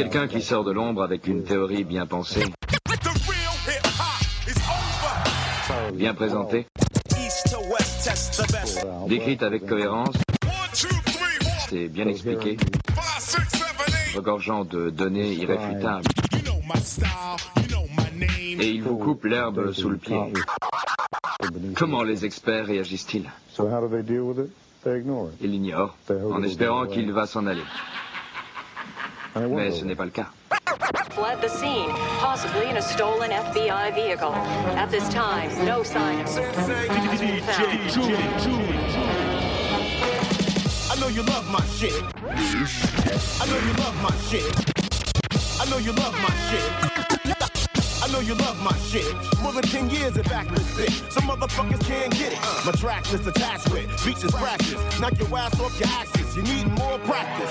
Quelqu'un qui sort de l'ombre avec une théorie bien pensée, bien présentée, décrite avec cohérence. Et bien expliquée, regorgeant de données irréfutables. Et il vous coupe l'herbe sous le pied. Comment les experts réagissent-ils? Ils l'ignorent, en espérant qu'il va s'en aller. Mais ce n'est pas le cas. fled the scene, possibly in a stolen FBI vehicle. At this time, no sign of has been found. I know you love my shit. I know you love my shit. I know you love my shit. I know you love my shit. More than 10 years of backless spit. Some motherfuckers can't get it. My track list attached with beats is practice. Knock your ass off your axis. You need more practice.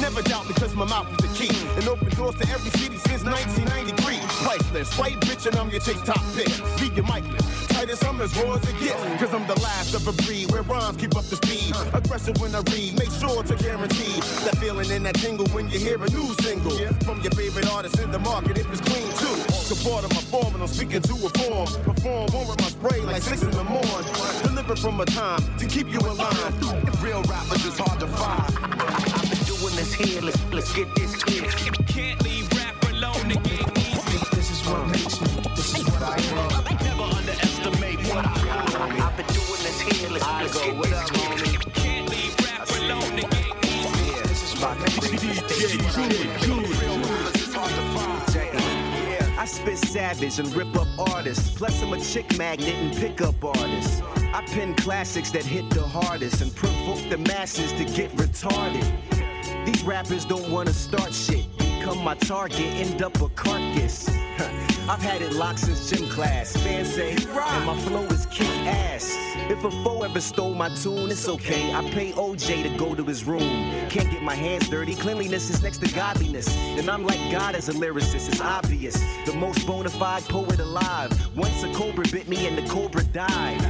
Never doubt because my mouth is the key. And open doors to every city since 1993. Priceless. White bitch and I'm your top pick. Your mic-less. Tight as I'm as raw as it gets. Cause I'm the last of a breed where rhymes keep up the speed. Aggressive when I read. Make sure to guarantee that feeling in that tingle when you hear a new single. From your favorite artist in the market if it's clean too. Support of my form and I'm speaking to a form. Perform on with my spray like six in the morning. Deliver from a time to keep you in line. Real rappers is hard to find. I've been doing this here. Let's, let's get this clear. Can't leave rap alone to get easy. This is what makes me. This is what I am. Never underestimate what I got. I've been doing this here. Let's, let's get this clear. Can't leave rap alone to get easy. This is my I spit savage and rip up artists. Plus, I'm a chick magnet and pick up artists. I pen classics that hit the hardest and provoke the masses to get retarded. These rappers don't wanna start shit. Become my target, end up a carcass. I've had it locked since gym class. Fans say, and my flow is kick ass. If a foe ever stole my tune, it's okay. I pay OJ to go to his room. Can't get my hands dirty. Cleanliness is next to godliness. And I'm like God as a lyricist, it's obvious. The most bona fide poet alive. Once a cobra bit me and the cobra died.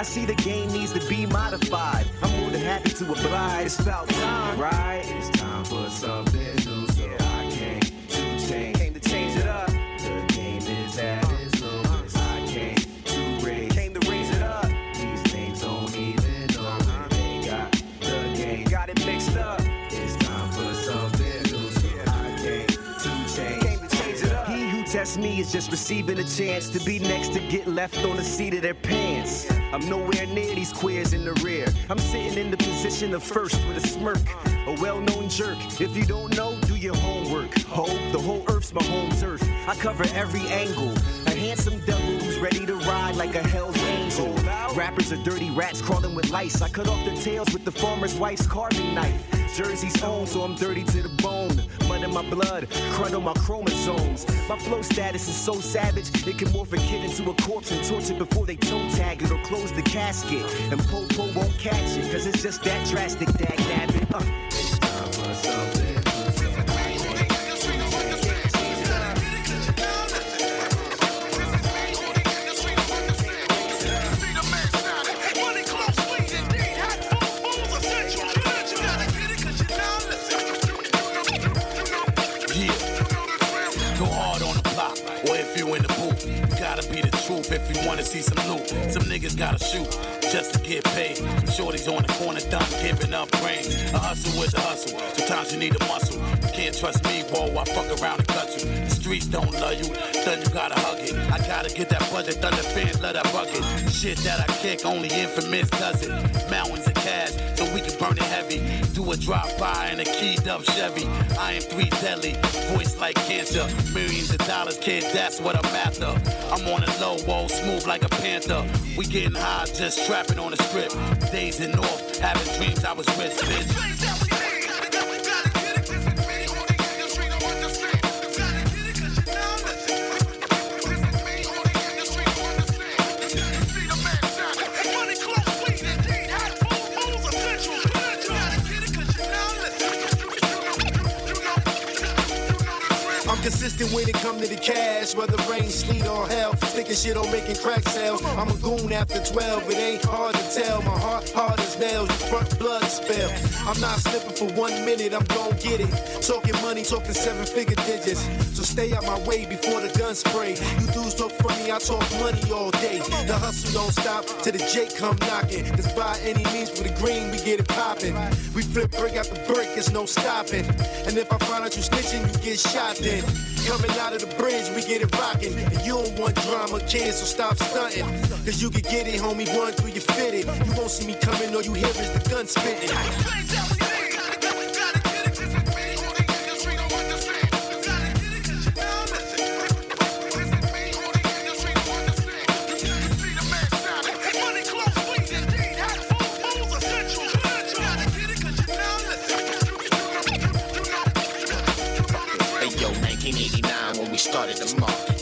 I see the game needs to be modified. I'm more than happy to oblige. It's about time, right? It's time for something Tests me is just receiving a chance to be next to get left on the seat of their pants. I'm nowhere near these queers in the rear. I'm sitting in the position of first with a smirk. A well-known jerk. If you don't know, do your homework. Ho, the whole earth's my home turf. I cover every angle. A handsome devil who's ready to ride like a hell's angel. Rappers are dirty rats crawling with lice. I cut off their tails with the farmer's wife's carving knife. Jersey's own, so I'm dirty to the bone. In my blood, crud my chromosomes. My flow status is so savage, it can morph a kid into a corpse and torture before they toe tag it or close the casket. And Popo won't catch it, cause it's just that drastic, dag nabbit. Uh. Wanna see some loot. Some niggas gotta shoot just to get paid. Shorties on the corner done giving up brains. A hustle is a hustle. Sometimes you need a muscle. You can't trust me, whoa, I fuck around and cut you. Streets don't love you, then you gotta hug it. I gotta get that budget, thunder fans love that bucket. Shit that I kick, only infamous does it. Mountains of cash, so we can burn it heavy. Do a drop by in a keyed up Chevy. I am three deadly, voice like cancer. Millions of dollars, kid, that's what I'm after. I'm on a low, whoa, smooth like a panther. We getting high, just trapping on the strip. Days in north, having dreams I was rich, bitch. Consistent when it come to the cash, whether rain, sleet, or hell. Thinking shit on making crack sales. I'm a goon after 12, it ain't hard to tell. My heart hard as nails, front blood spill. I'm not slipping for one minute, I'm gon' get it. Talking money, talking seven figure digits. Stay out my way before the gun spray. You dudes talk funny, I talk money all day. The hustle don't stop till the Jake come knocking. Cause by any means for the green, we get it poppin'. We flip out the break, there's no stopping. And if I find out you snitching, you get shot then. Coming out of the bridge, we get it rockin'. And you don't want drama, kids, so stop stunting. Cause you can get it, homie, run through your fitted. You won't see me coming, all you hear is the gun spitting.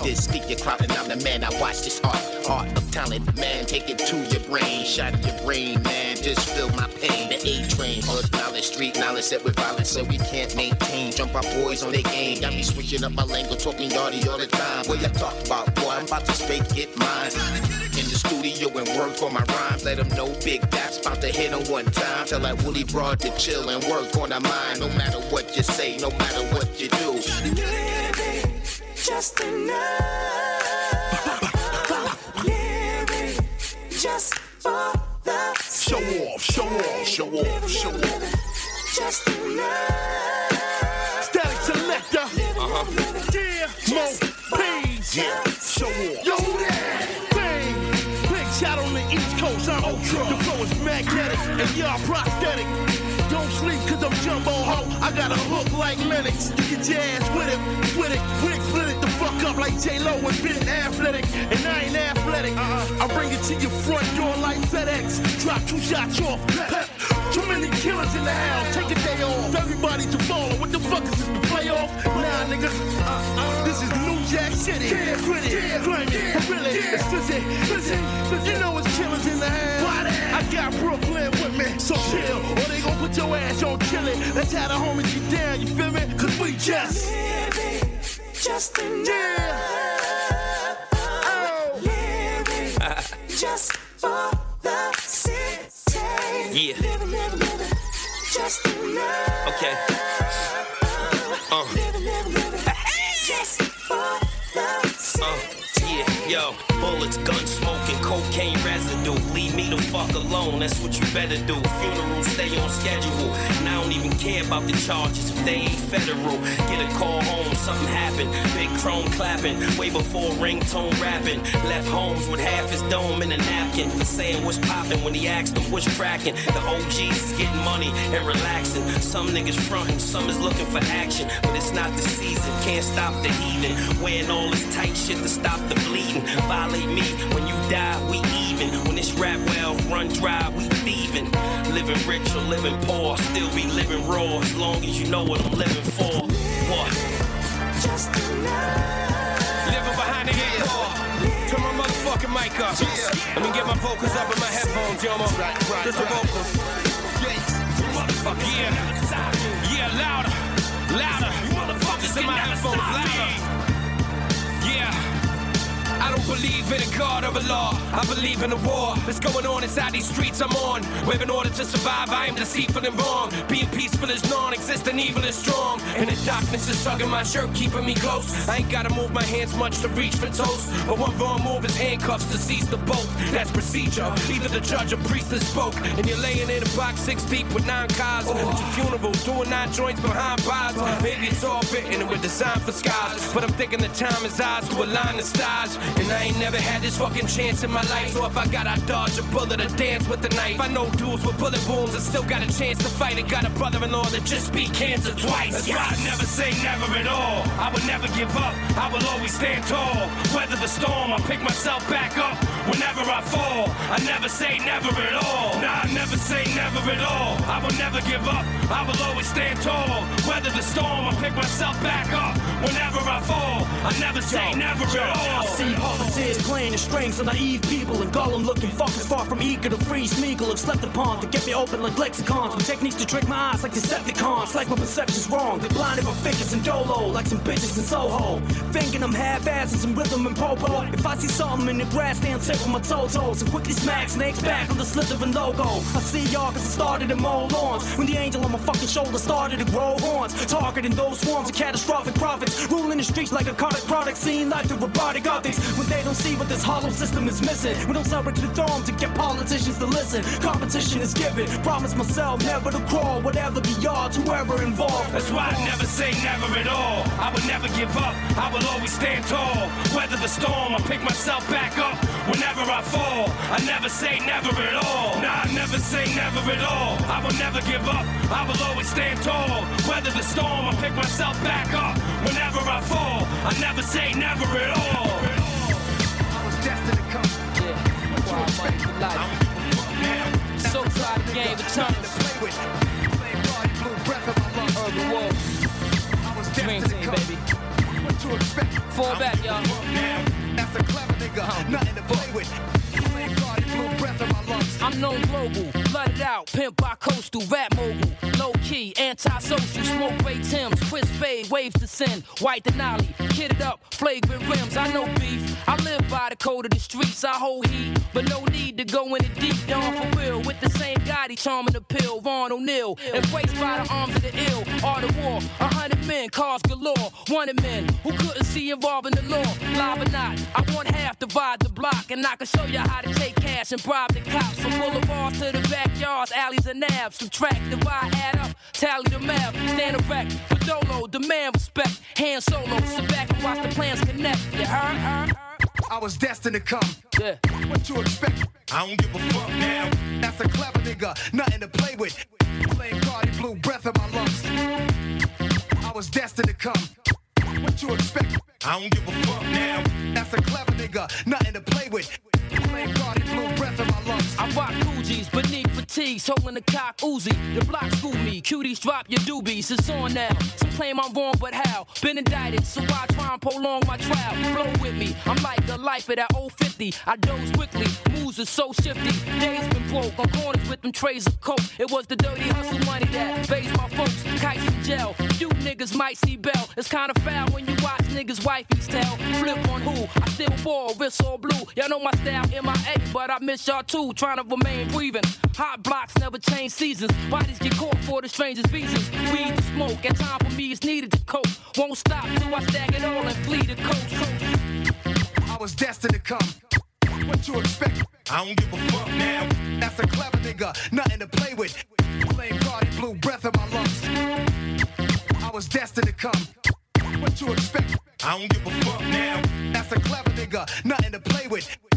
This speak your crowd and I'm the man. I watch this art. Art of talent, man. Take it to your brain. Shot your brain, man. Just feel my pain. The A train, hood knowledge, street knowledge set with violence, so we can't maintain. Jump our boys on their game. Got me switching up my language, talking yardy all the time. What you talk about, boy? I'm about to straight get mine in the studio and work on my rhymes. Let them know Big Dap's about to hit them one time. Tell that Willie Broad to chill and work on our mind. No matter what you say, no matter what you do just enough. Living just for the show off, show off, show off, show off. Just enough. Static selector. Uh huh. Yeah. Mo Page. Yeah. Show off. Yo, that. Bang. Big shot on the East Coast. I'm Ultra. The flow is magnetic and y'all prosthetic. Sleep cause I'm jumbo ho. I got a hook like Lennox. You get your with it, with it, with it, split it the fuck up like J-Lo and Ben Athletic. And I ain't athletic. Uh-uh. I bring it to your front door like FedEx. Drop two shots off. Pep. Too many killers in the house. Take a day off. Everybody's a baller. What the fuck is this, the playoff? Nah, nigga. Uh-uh. This is New Jack City. Yeah, gritty, yeah, claim it. For really, yeah. it's fizzy, fizzy, fizzy. You know it's killers in the house. Why that? I got Brooklyn with me, so chill. Or they gon' put your ass on chillin'. That's how the homies get down, you feel me? Cause we just living just enough. Yeah. Oh. Living just for the city. Yeah. Just enough. Okay. Uh. Living, living, living just for the city. Uh, yeah, yo, bullets, gun fuck alone, that's what you better do. Funerals stay on schedule, and I don't even care about the charges if they ain't federal. Get a call home, something happened. Big chrome clapping, way before ringtone rapping. Left Holmes with half his dome in a napkin for saying what's poppin' when he asked him what's cracking. The OGs is getting money and relaxing. Some niggas frontin', some is looking for action, but it's not the season. Can't stop the heathen. Wearing all this tight shit to stop the bleeding. Violate me when you die, we even. When this rap well run dry, we thieving. Living rich or living poor, still be living raw as long as you know what I'm living for. What? Just enough. Living behind the eight ball. Turn my motherfucking mic up. Let me get my vocals up in my headphones, yo. Right, right, Just the vocals. Motherfucker, yeah. Yeah, louder. Louder. Motherfuckers in my headphones, louder. Yeah. I don't believe in a God or a law. I believe in a war that's going on inside these streets I'm on. Where in order to survive, I am deceitful and wrong. Being peaceful is non-existent, evil is strong. And the darkness is tugging my shirt, keeping me close. I ain't gotta move my hands much to reach for toast. But one wrong move is handcuffs to seize the boat. That's procedure. Either the judge or priest that spoke. And you're laying in a box six deep with nine cars. At your funeral, doing nine joints behind bars. Maybe it's all fitting and we're designed for scars. But I'm thinking the time is ours to align the stars. And I ain't never had this fucking chance in my life. So if I got I dodge a bullet or dance with the knife. I know dudes with bullet wounds and still got a chance to fight. And got a brother-in-law that just beat cancer twice. That's why I never say never at all. I would never give up. I will always stand tall. Weather the storm, I pick myself back up whenever I fall. I never say never at all. Nah, I never say never at all. I will never give up. I will always stand tall. Weather the storm, I pick myself back up whenever I fall. I never say never at all. I see puppeteers playing the strings of naive people and Gollum looking fuckers far from eager to free Smeagol have slept upon to get me open like lexicons with techniques to trick my eyes like Decepticons. Like my perception's wrong, they blinded by figures and dolo like some bitches in Soho. Thinking I'm half-assed some rhythm and popo. If I see something in the grass, they tip with my toe toes and quickly smack snakes back on the Slytherin logo. I see y'all cause I started in mow lawns when the angel on my fucking shoulder started to grow horns. Targeting those swarms of catastrophic prophets ruling the streets like a cardiac product scene like the robotic optics. When they don't see what this hollow system is missing, we don't celebrate the throne to get politicians to listen. Competition is given, promise myself never to crawl, whatever the odds, whoever involved. That's why I never say never at all. I would never give up, I will always stand tall. Weather the storm, I pick myself back up whenever I fall. I never say never at all. Nah, I never say never at all. I will never give up, I will always stand tall. Weather the storm, I pick myself back up whenever say never at all. I was destined to come. Yeah, wild money for life. So try the game of. Urban Wolf. Dream team, baby. What you expect? Fall back, y'all. That's a clever nigga. Nothing to play with. Flame guard, blew breath in my lungs. I'm known global, flooded out, pimp by coastal, rap mogul, low key, anti-social, smoke Ray Tim's, Chris Spade, waves to sin, white Denali, kitted up, flagrant rims. I know beef, I live by the code of the streets. I hold heat, but no need to go in it deep. Down for real, with the same Gotti charming the pill, Ron O'Neal, embraced by the arms of the ill. Art of war, a hundred men, cars galore, wanted men who couldn't see involving the law. Live or not, I want half divide the block, and I can show you how to take cash and bribe the cops from boulevards to the backyards, alleys and nabs. Subtract, divide, add up, tally the math. Stand erect, with dolo, demand respect. Hand solo, sit back and watch the plans connect. You heard? I was destined to come. Yeah. What you expect? I don't give a fuck now. That's a clever nigga, nothing to play with. Flame guard, blew breath in my lungs. I was destined to come. What you expect? I don't give a fuck now. That's a clever nigga, nothing to play with. I rock Coogis beneath fatigues, holding the cock Uzi. The block school me, cuties drop your doobies. It's on now. Some claim I'm wrong, but how? Been indicted, so I try and prolong my trial. Flow with me, I'm like the life of that old 50. I doze quickly, moves are so shifty. Days been broke on corners with them trays of coke. It was the dirty hustle money that phased my folks. Kites in jail, you niggas might see Bell. It's kinda foul when you watch niggas' wifeys tell. Flip on who? I still ball, wrist all blue. Y'all know my style, MIA, but I miss y'all too. Trying to remain breathing. Hot blocks never change seasons. Bodies get caught for the strangest reasons. Weed to smoke, and time for me is needed to cope. Won't stop till I stack it all and flee the coast. I was destined to come. What you expect? I don't give a fuck now. That's a clever nigga, nothing to play with. Flame guard, Blue, breath in my lungs. I was destined to come. What you expect? I don't give a fuck now. That's a clever nigga, nothing to play with.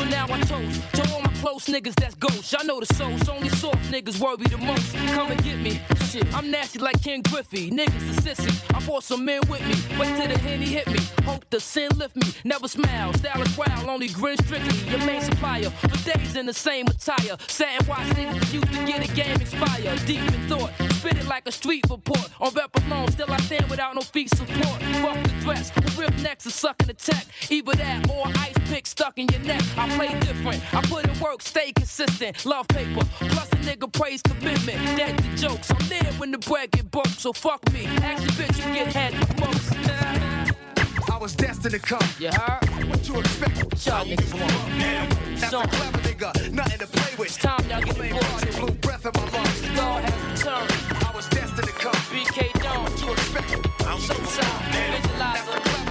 So now I toast to all my close niggas that's ghosts. Y'all know the souls, only soft niggas worry the most. Come and get me. Shit, I'm nasty like Ken Griffey. Niggas are sissies. I brought some men with me. Wait till the henny hit me. Hope the sin lift me. Never smile. Style is wild, only grin strictly. Your main supplier. For days in the same attire. Sat and niggas used to get a game expire. Deep in thought. Spit it like a street report. On rep alone, still I stand without no feet support. Fuck the threats. Rip necks are sucking the tech. Either that or ice pick stuck in your neck. I play different. I put in work, stay consistent. Love paper. Plus a nigga praise commitment. That's the jokes. I'm there when the bread get broke. So fuck me. Actually, bitch, you get head most. I was destined to come. You heard? What you expect? Y'all niggas want. That's a clever nigga, nothing to play with. it's time y'all get the book. breath in my lungs. God has returned. I was destined to come. BK Dawn. What you expect? I don't give a fuck Showtime. now. That's a Visualizer.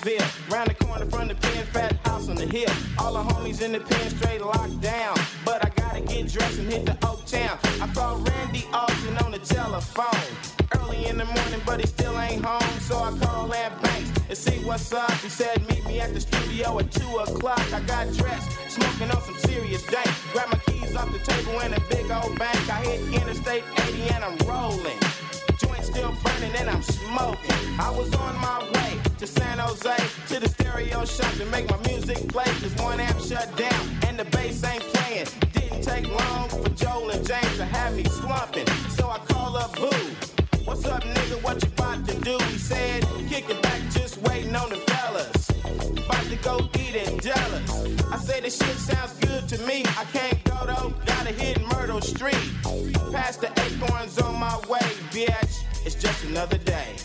Vacaville, round the corner from the pen fat house on the hill. All the homies in the pen straight locked down, but I gotta get dressed and hit the Oak Town. I called Randy Austin on the telephone early in the morning, but he still ain't home, so I called Ant Banks and see what's up. He said meet me at the studio at two o'clock. I got dressed, smoking on some serious dank. Grab my keys off the table in a big old bank. I hit Interstate 80 and I'm rolling. Joint still burning and I'm smoking. I was on shop to make my music play, cause one amp shut down and the bass ain't playing. Didn't take long for Joel and James to have me slumping. So I call up Boo. What's up, nigga? What you about to do? He said, kicking back, just waiting on the fellas. About to go eat it, jealous. I say this shit sounds good to me. I can't go though, gotta hit Myrtle Street. Past the acorns on my way, bitch. It's just another day.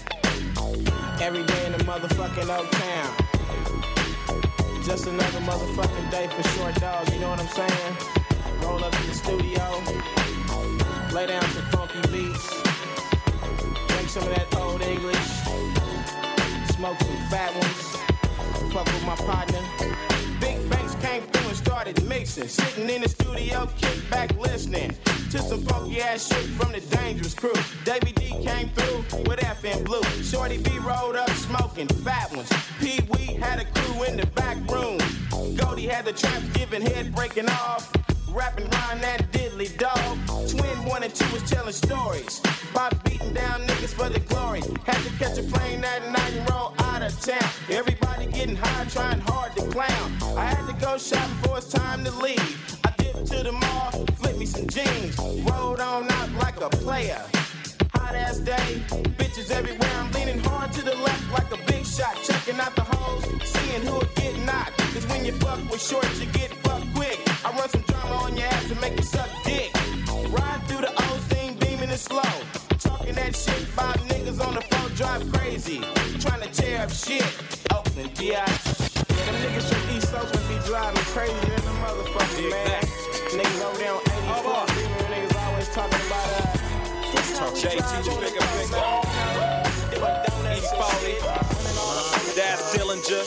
Every day in the motherfucking old town. Just another motherfucking day for short dog, you know what I'm saying? Roll up in the studio, lay down some funky beats, drink some of that old English, smoke some fat ones, fuck with my partner. Started mixing, sitting in the studio, kick back listening to some funky ass shit from the Dangerous Crew. Davey D came through with FN Blue. Shorty B rolled up smoking fat ones. Pee Wee had a crew in the back room. Goldie had the tramps giving head breaking off. Rapping Ryan that diddly dog. Twin one and two was telling stories. By beating down niggas for the glory. Had to catch a plane that night and roll out of town. Everybody getting high, trying hard to clown. I had to go shopping before it's time to leave. I dipped to the mall, flip me some jeans. Rolled on out like a player. Hot ass day, bitches everywhere. I'm leaning hard to the left like a big shot. Checking out the hoes, seeing who will get knocked. Cause when you fuck with shorts, you get fucked quick. I run some drama on your ass and make you suck dick. Ride through the old scene, beaming it slow. Talking that shit about niggas on the phone, drive crazy. Trying to tear up shit. Oakland, DI. Yeah, them niggas from East Oakland be driving crazy in the motherfucker, man. Niggas over there on 84, oh, niggas always talking about uh, JT, you bigger, bigger. East Foley, Daz Dillinger,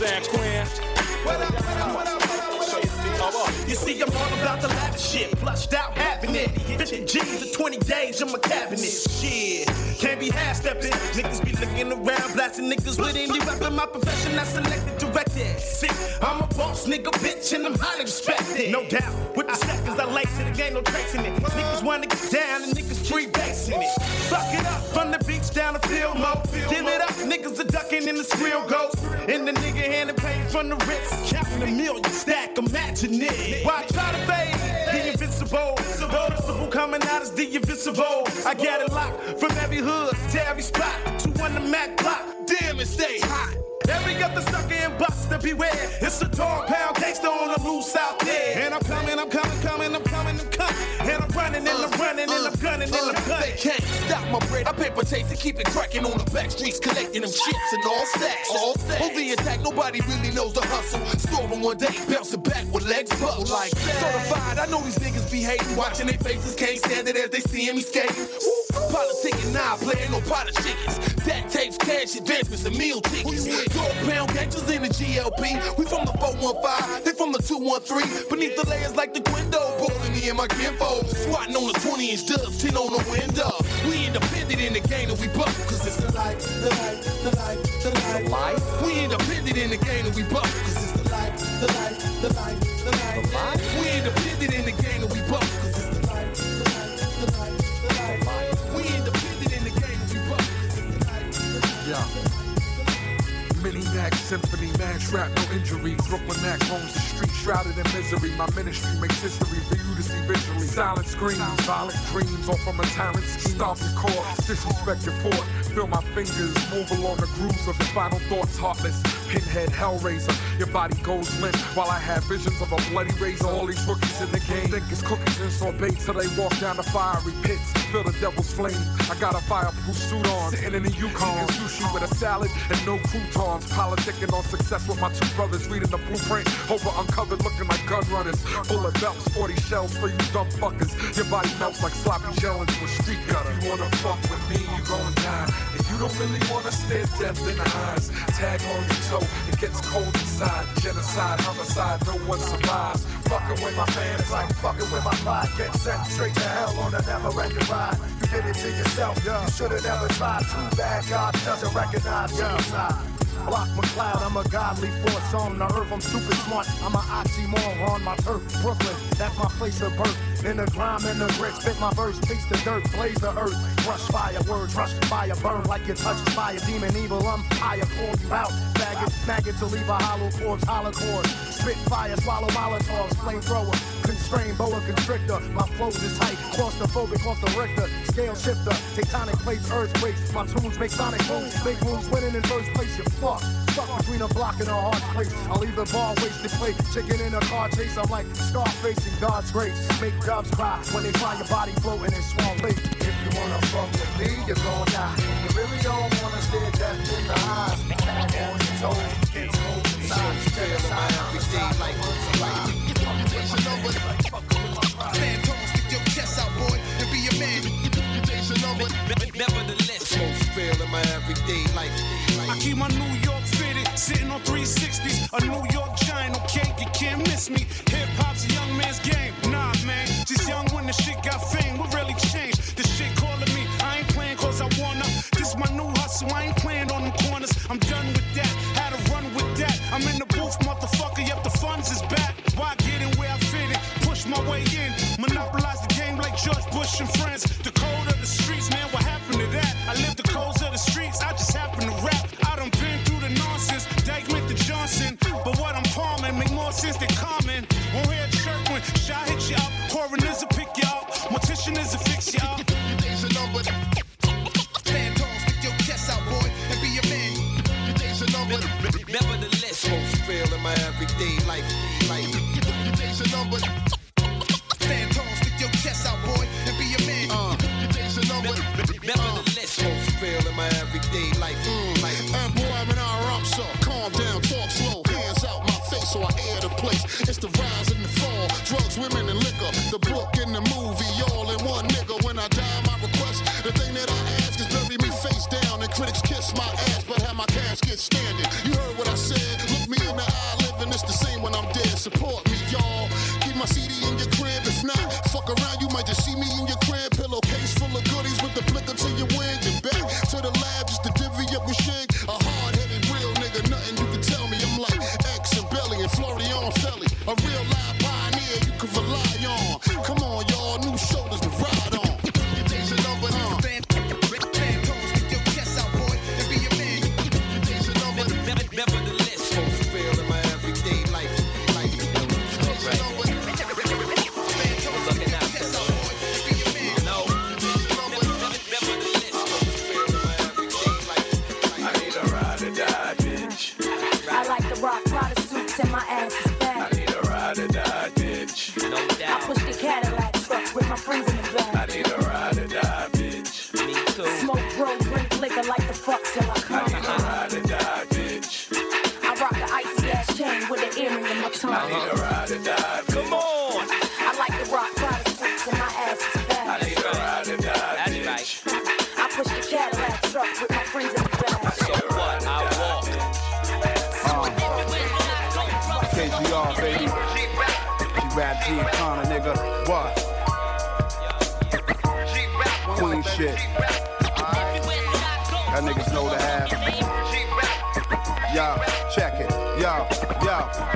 San Quinn. What up, what up, what up, see, I'm all about the lavish shit, flushed out, having it. 50 G's in 20 days in my cabinet. Shit, can't be half stepping. Niggas be looking around, blasting niggas with indie rapping. My profession, I selected, directed. See, I'm a boss nigga, bitch, and I'm highly respected. No doubt, with the seconds I to the game, no tracing it. Niggas wanna get down, and niggas free basing it. Fuck it up from the beach down field, mo. Give it up, niggas are ducking in the skrill ghost. And the nigga handing pain from the Ritz. Counting a million stack, imagine it. Why try to fade? The invincible. Noticeable coming out as the invincible. I got it locked from every hood to every spot. Two on the Mac block. Damn, it stay hot. Every other sucker and buster beware. It's a dog pound gangster on the loose out there. And I'm coming, I'm coming, coming, I'm coming, I'm coming. And I'm running, and I'm uh, running, and I'm uh, gunning, and uh, I'm gunning. They can't stop my bread. I paper chase and keep it cracking on the back streets, collecting them shits and all stacks. All stacks. On the attack, nobody really knows the hustle. Storming one day, bouncing back with legs buckle like certified. I know these niggas be hating, watching their faces, can't stand it as they see me skating. Woo. Politicking, nah, playing no pot of chickens. That tapes, cash, advancements, and meal tickets. Dog pound gangsters in the GLP. We from the 415, they from the 213. Beneath the layers like the window, rolling me and my kinfolk. Swatting on the 20 inch dubs, 10 on the window. We independent in the game that we buck, cause it's the light, the light, the light, the light. The? We independent in the game that we buck, cause it's the light, the light, the light, the light? We independent in the game Mini Mac Symphony, man, trap, no injuries. Brooklyn Mac roams the street, shrouded in misery. My ministry makes history for you to see visually. Silent screams, violent dreams, all from a talent scheme. Stomp your corpse, disrespect your fort. Feel my fingers move along the grooves of your final thoughts. Heartless, pinhead, hellraiser. Your body goes limp while I have visions of a bloody razor. All these rookies in the game think it's cookies and sorbet till they walk down the fiery pits. Feel the devil's flame. I got a fireproof suit on, sitting in the Yukon. Sushi with a salad and no croutons. Politicking on success with my two brothers, reading the blueprint. Over uncovered, looking like gun runners. Bullet belts, 40 shells for you dumb fuckers. Your body melts like sloppy gel into a street gutter. If You wanna fuck with me, you gon' die. If you don't really wanna stare death in the eyes. Tag on your toe, it gets cold inside. Genocide, homicide, no one survives. Fucking with my fans like fucking with my pride. Get sent straight to hell on a never-ending ride. You did it to yourself, you should've never tried. Too bad God doesn't recognize suicide. Block McCloud, I'm a godly force on the earth. I'm super smart. I'm an oxymoron on my turf. Brooklyn, that's my place of birth. In the grime and the grit, spit my verse, taste the dirt, blaze the earth. Rush fire, words rush fire, burn like you're touched a demon evil. I'm higher, pull you out. Maggots, maggots to leave a hollow corpse, hollow cord. Spit fire, swallow molotovs, flamethrower. Constrain, boa constrictor. My flows is tight, claustrophobic off the Richter. Scale shifter, tectonic plates, earthquakes. My tunes make sonic moves. Big moves winning in first place, you fuck. Stuck between a block and a hard place. I'll leave the ball wasted play. Chicken in a car chase. I'm like Scarface in God's grace. Make doves cry when they find your body floating in Swan Lake. If you wanna fuck with me, you're gonna die. You really don't wanna stare death in the eyes. On your toes, get cold inside. Stay aside, every day like Stand Nevertheless, smoke spill in my everyday life. I keep my New York fitted, sitting on 360s. A New York giant, okay, you can't miss me. Hip hop's a young man's game. Nah, man, just young when the shit got fame. What really changed? The shit calling me. I ain't playing cause I wanna. This my new hustle, I ain't playing on them corners. I'm done with that, had to run with that. I'm in the booth, motherfucker, yep, the funds is back. Why get in where I fit it? Push my way in, monopolize the game like George Bush and friends. Make more sense than common. Won't hear a chirp when shot hit you up. Coroners will pick you up, mortician is a fix you up. Your days are numbered. Stand tall, stick your chest out, boy, and be a man. Your days are numbered. nevertheless, Smoke spill in my everyday life. life. Your days are numbered. Stand tall, stick your chest out, boy, and be a man. Uh. Your days are numbered. nevertheless, Smoke spill in my everyday life. Mm. life. And boy, I'm an R so calm down, talk slow, hands out my face so I air the place. It's the rise and the fall, drugs, women, and liquor. The book and the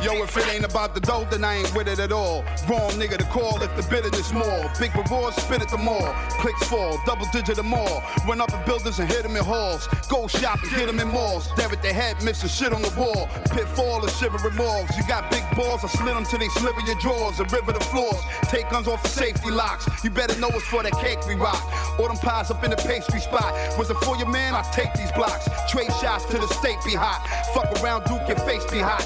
Yo, yo, if it ain't about the dough, then I ain't with it at all. Wrong nigga to call if the bitterness more. Big rewards, spit it the more. Clicks fall, double digit or more. Run up in buildings and hit them in halls. Go shopping, hit them in malls. Stare at their head, missing shit on the wall. Pitfall and shivering malls. You got big balls, I slit them till they sliver your drawers and river the floors. Take guns off the safety locks. You better know it's for that cake we rock. Or them pies up in the pastry spot. Was it for your man? I take these blocks. Trade shots to the state be hot. Fuck around, Duke, your face be hot.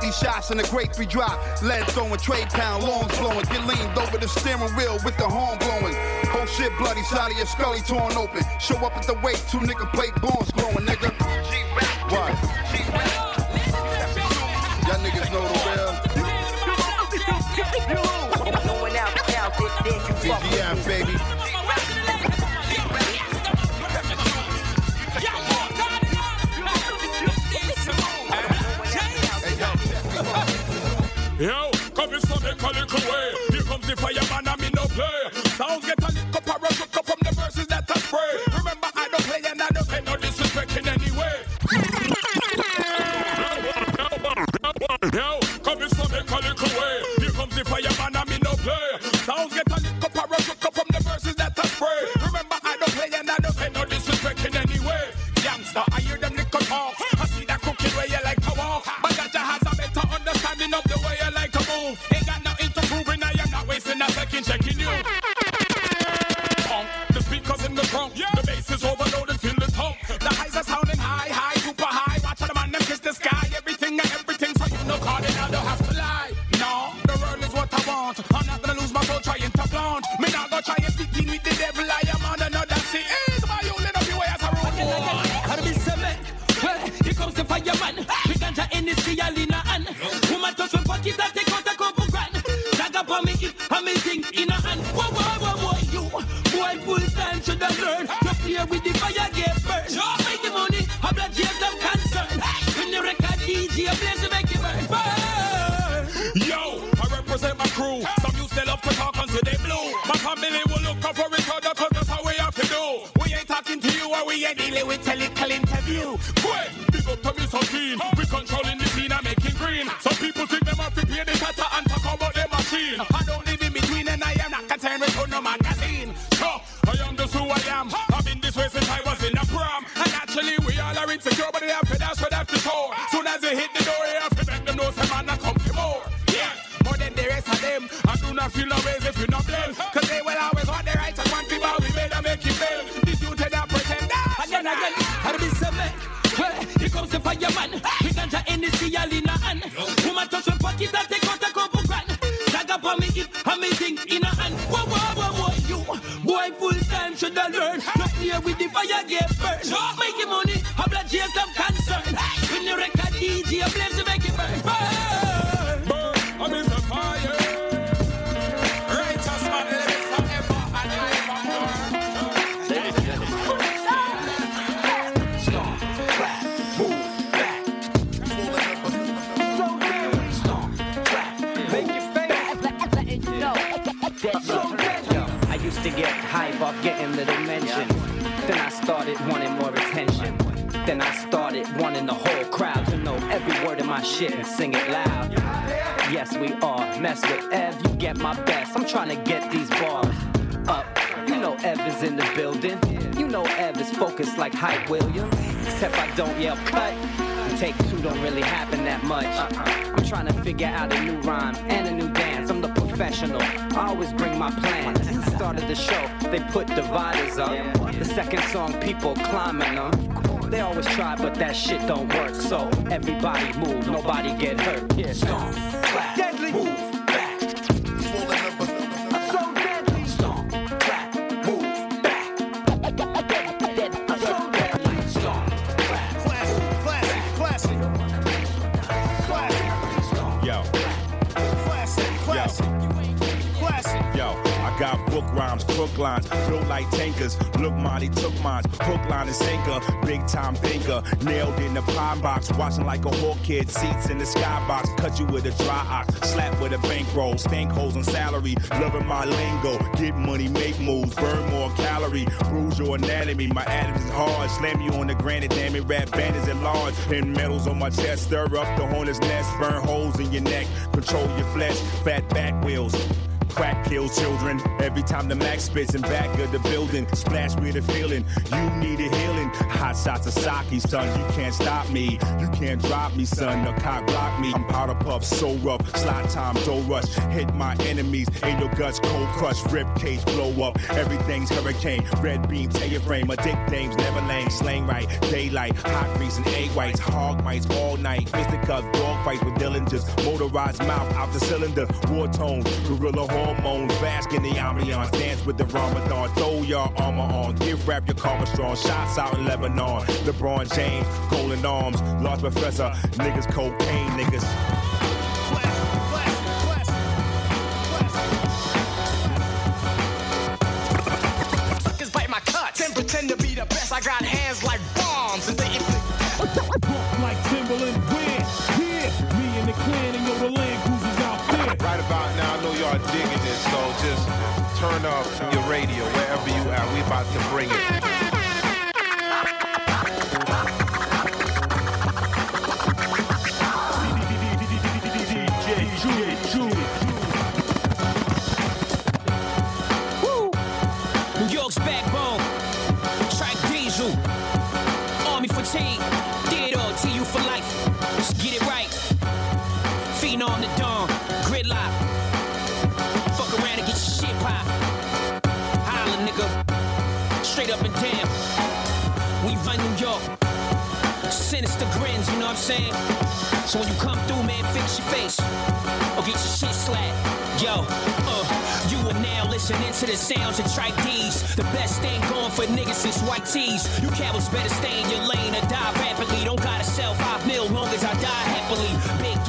These shots a grape we drop. Lead throwing, trade pound, lawns blowing. Get leaned over the steering wheel with the horn blowing. Whole shit bloody, side of your scully torn open. Show up at the weight, two nigga plate bones glowing, nigga. What? Y'all niggas know the real. Yo, coming from the calico way. Here comes the fireman, I'm in no play. Sounds get want. I'm not gonna lose my soul trying to flaunt. Me not gonna try and in with the devil. I am on another scene. It's my you up your way as a road boy. Gotta be seven. Well, here comes the fireman. We ganja in the sea, in a hand. Woman touch my pocket and take out a couple grand. Up on me hip, amazing in a hand. Whoa, whoa, whoa, whoa, you. Boy, full time should have learned. You play with the fire, get burned. Or we dealing with technical interview. Quick, big up to me so clean. We controlling the scene and making green. Some people think them have to pay the tata and talk about their machine. I don't live in between and I am not concerned with no magazine. So, I am just who I am. I've been this way since I was in a prom. And naturally we all are insecure, but they have to dash, they have to show. Soon as they hit the door, you have to make them know some man not come to more. Yeah, more than the rest of them. I do not feel no ways if you not blame. Should have learned. You play with the fire, get burned. Making money, I'm not just I'm concerned. When the record DJ plays, used to get hype off getting little mention. Then I started wanting more attention. Then I started wanting the whole crowd to know every word of my shit and sing it loud. Yes, we are. Mess with Ev, you get my best. I'm trying to get these bars up. You know Ev is in the building. You know Ev is focused like Hype Williams. Except I don't yell cut. Take two don't really happen that much. I'm trying to figure out a new rhyme and a new dance. I'm the professional. I always bring my plan. Started the show, they put dividers up. The second song, people climbing them. They always try, but that shit don't work. So everybody move, nobody get hurt. Yeah, crook lines, built like tankers. Look, Monty took mines, hook, line, and sinker. Big time thinker, nailed in the pine box, watching like a hawk kid. Seats in the skybox, cut you with a dry ox, slap with a bankroll, stank holes on salary. Loving my lingo, get money, make moves, burn more calorie, bruise your anatomy. My atoms is hard, slam you on the granite, damn it, rap bandits at large. Pin medals on my chest, stir up the hornet's nest, burn holes in your neck, control your flesh, fat back wheels. Crack kills children. Every time the max spits in back of the building, splash me the feeling. You need a healing. Hot shots of sake, son. You can't stop me. You can't drop me, son. The cock block me. I'm powder puff, so rough. Slot time, dough rush. Hit my enemies ain't no guts, cold crush. Rib cage blow up. Everything's hurricane. Red beam, tear your frame. Addict dames, never lane. Slang right, daylight. Hot grease and egg whites. Hog mites all night. Fisticuffs, dog fights with Dillingers. Motorized mouth out the cylinder. War tone, gorilla hormones. Bask in the ambiance. Dance with the Ramadan. Throw your armor on. Give rap your karma strong. Shots out in Lebanon. LeBron James, golden arms. Lost professor. Niggas cocaine niggas. Pretend to be the best. I got hands like about to bring it. Sinister grins, you know what I'm saying? So when you come through, man, fix your face. Or get your shit slapped. Yo, uh, you are now listening to the sounds of Tripe D's. The best thing going for niggas since white tees. You cowards better stay in your lane or die rapidly. Don't gotta sell five mil long as I die happily. Big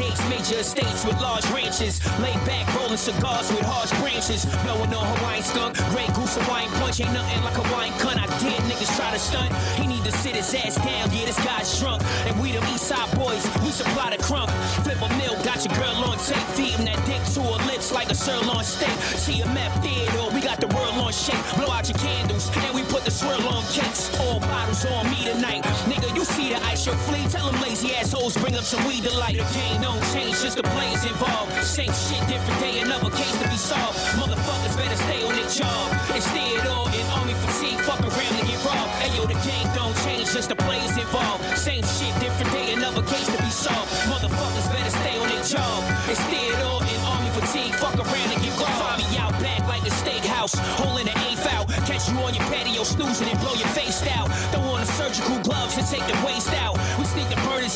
major estates with large ranches. Laid back, rolling cigars with harsh branches. Blowing on Hawaiian skunk. Grey goose Hawaiian punch. Ain't nothing like a Hawaiian cunt. I dare niggas try to stunt. He need to sit his ass down. Yeah, this guy's drunk. And we them east side boys. We supply the crunk. Flip a mill, got your girl on tape. Feed him that dick to her lips like a sirloin steak. CMF theater, we got the world on shake. Blow out your candles, and we put the swirl on cakes. All bottles on me tonight. Nigga, you see the ice, your flea. Tell them lazy assholes, bring up some weed delight. The game don't change, just the players involved. Same shit, different day, another case to be solved. Motherfuckers better stay on their job. It's theater and army fatigue, fuck around and get robbed. Hey yo, the game don't change, just the players involved. Same shit, different day, another case to be solved. Motherfuckers better stay on their job. It's theater and army fatigue, fuck around and get robbed. Find me out back like a steakhouse, holding an eighth out. Catch you on your patio, snoozing and blow your face out. Throw on the surgical gloves and take the waste out.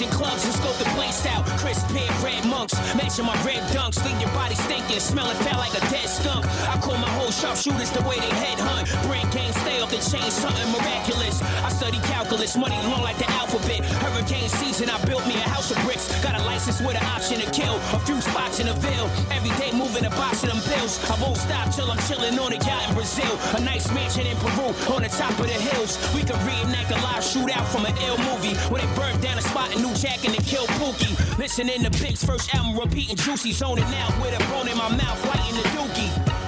In clubs and scope the place out. Crisp pair red monks, matching my red dunks. Leave your body stinking, smelling foul like a dead skunk. I call my whole sharpshooters the way they head headhunt. Brain game stay up the chain, something miraculous. I study calculus, money long like the alphabet. Hurricane season, I built me a house of bricks. Got a license with an option to kill. A few spots in the Ville. Every day moving a box of them bills. I won't stop till I'm chilling on a yacht in Brazil. A nice mansion in Peru on the top of the hills. We could reenact a live shootout from an ill movie where they burned down a spot in New Jack and they killed Pookie. Listening to Big's first album, repeating Juicy, zoning out with a bone in my mouth, the dookie.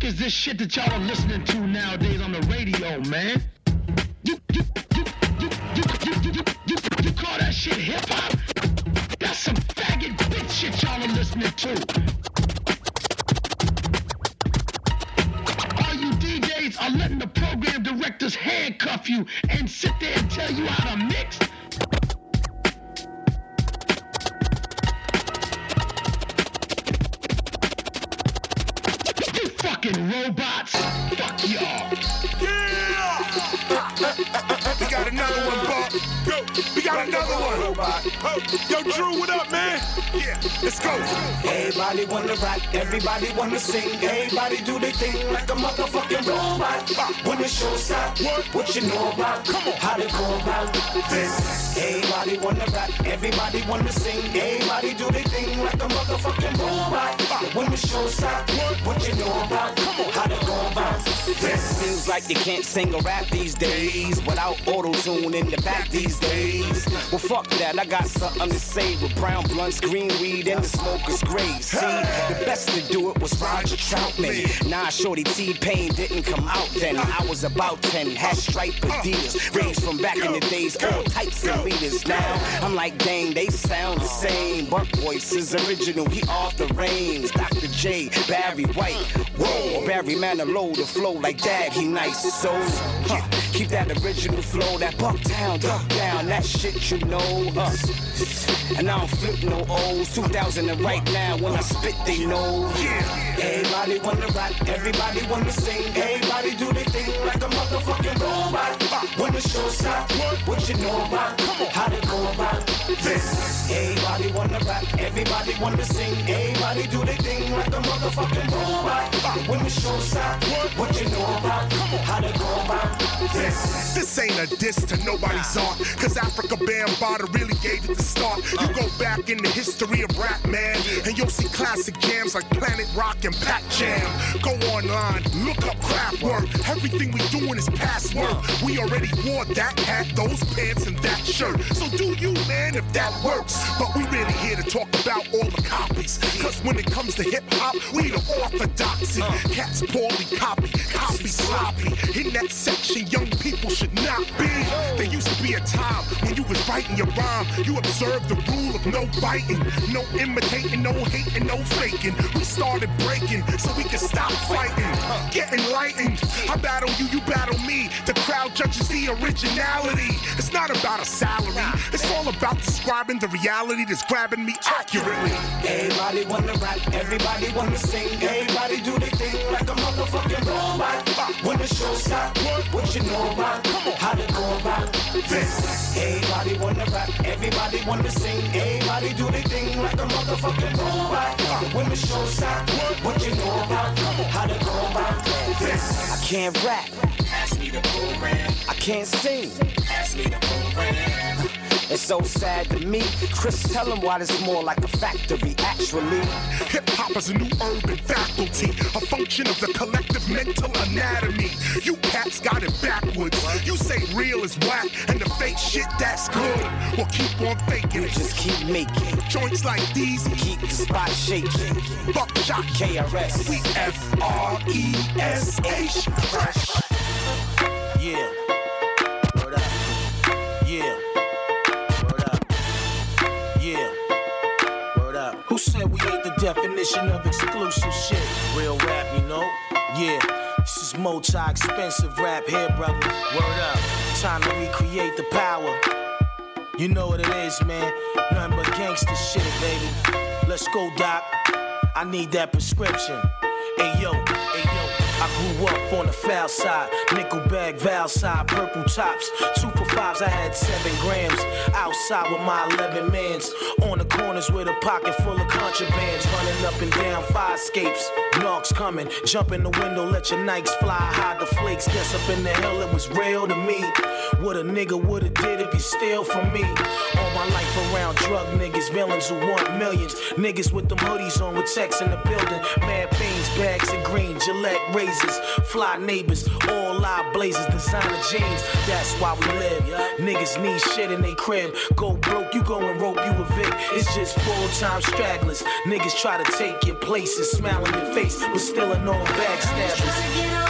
To this shit that y'all are listening to nowadays on the radio, man? You you that shit hip hop? That's some faggot bitch shit y'all are listening to. All you DJs are letting the program directors handcuff you and sit there and tell you how to mix. One. Oh, yo, Drew, what up, man? Yeah, let's go. Everybody wanna rap, everybody wanna sing, everybody do their thing like a motherfucking robot. Uh. When the show stop, what what you know about? Come on, how to go about this? Everybody wanna rap, everybody wanna sing, everybody do their thing like a motherfucking robot. Uh. When the show stop, what you know about? Come on, how to go about this? Seems like you can't sing or rap these days without auto tune in the back these days. Well, fuck that, I got something to say with brown blunts, green weed, and the smoker's gray. See, the best to do it was Roger Troutman. Nah, Shorty T Pain didn't come out then. I was about 10, had stripe Adidas. Ranged from back in the days, all types of leaders. Now, I'm like, dang, they sound the same. Buck voice is original, he off the reins. Dr. J, Barry White, whoa, Barry Manilow, the flow like that, he nice. So, huh, keep that original flow, that buck down, duck down, that shit you know. Uh. And I don't flip no O's. 2000 and right now, when I spit, they know. Everybody wanna rap, everybody wanna sing, everybody do their thing like a motherfucking robot. When the show stop, what you know about? How to go about this? Everybody wanna rap, everybody wanna sing, everybody do their thing like a motherfucking robot. When the show stop, what you know about? How to go about this? This ain't a diss to nobody's art, cause Afrika Bambaataa really gave it the start. You go back in the history of rap, man, and you'll see classic jams like Planet Rock and Pack Jam. Go online, look up Kraftwerk. Everything we doing is past work. We already wore that hat, those pants, and that shirt. So do you, man, if that works. But we really here to talk about all the copies. Cause when it comes to hip hop, we the orthodoxy. Uh. Cats poorly copy, copy sloppy. In that section, young people should not be. There used to be a time when you was writing your rhyme. You observed the rule of no biting, no imitating, no hating, no faking. We started breaking so we could stop fighting. Get enlightened. I battle you, you battle me. The crowd judges the originality. It's not about a salary. It's all about describing the reality that's grabbing me accurately. Everybody wanna rap, everybody wanna sing, everybody do their thing like a motherfucking robot. When the show stop, what you know about? How to go about this? Everybody wanna rap, everybody wanna sing, everybody do their thing like a motherfucking robot. When the show stop, what you know about? How to go about this? I can't rap. Ask me the program. I can't sing. Ask me the program. It's so sad to me. Chris, tell him why this more like a factory, actually. Hip hop is a new urban faculty, a function of the collective mental anatomy. You cats got it backwards. You say real is whack and the fake shit that's good. Well, keep on faking it. Just keep making joints like these. Keep the spot shaking. Buckshot KRS. We F R E S H. Fresh. Yeah. Word up. Yeah. Word up. Yeah. Word up. Who said we ain't the definition of exclusive shit? Real rap, you know? Yeah. This is multi expensive rap here, brother. Word up. Time to recreate the power. You know what it is, man. Nothing but gangster shit, baby. Let's go, Doc. I need that prescription. Hey yo, hey yo. I grew up on the foul side, nickel bag, valve side, purple tops. Two for fives, I had seven grams. Outside with my 11 mans. On the corners with a pocket full of contrabands. Running up and down fire escapes. Knocks coming, jump in the window, let your Nikes fly, hide the flakes. Guess up in the hell it was real to me. What a nigga woulda did if you steal from me. All my life around drug niggas, villains who want millions. Niggas with them hoodies on with checks in the building. Mad fiends, bags of green, Gillette razors, fly neighbors, all live blazers, designer jeans. That's why we live. Niggas need shit in they crib. Go broke, you go and rope, you a Vic. It's just full time stragglers. Niggas try to take your places, smile in your face, but still in all backstabbers.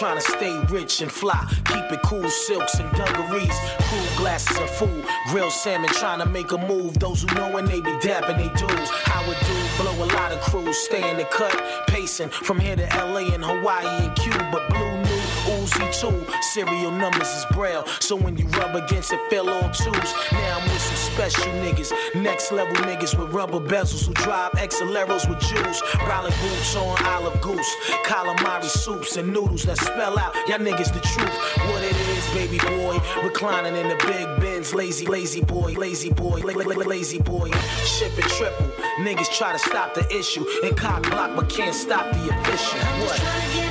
Trying to stay rich and fly. Keep it cool, silks and dungarees. Cool glasses and food. Grilled salmon, trying to make a move. Those who know when they be dapping they dudes. How it do, blow a lot of crews. Stay in the cut, pacing from here to LA and Hawaii and Cuba. Blue Uzi too. Serial numbers is braille. So when you rub against it, feel all twos. Now I'm with some special niggas. Next level niggas with rubber bezels who drive Acceleros with jewels. Rolling boots on olive goose. Calamari soups and noodles that spell out. Y'all niggas the truth. What it is, baby boy. Reclining in the big Benz. Lazy, lazy boy, lazy boy, la- la- la- lazy boy. Shipping triple. Niggas try to stop the issue. And cock block, but can't stop the official. What?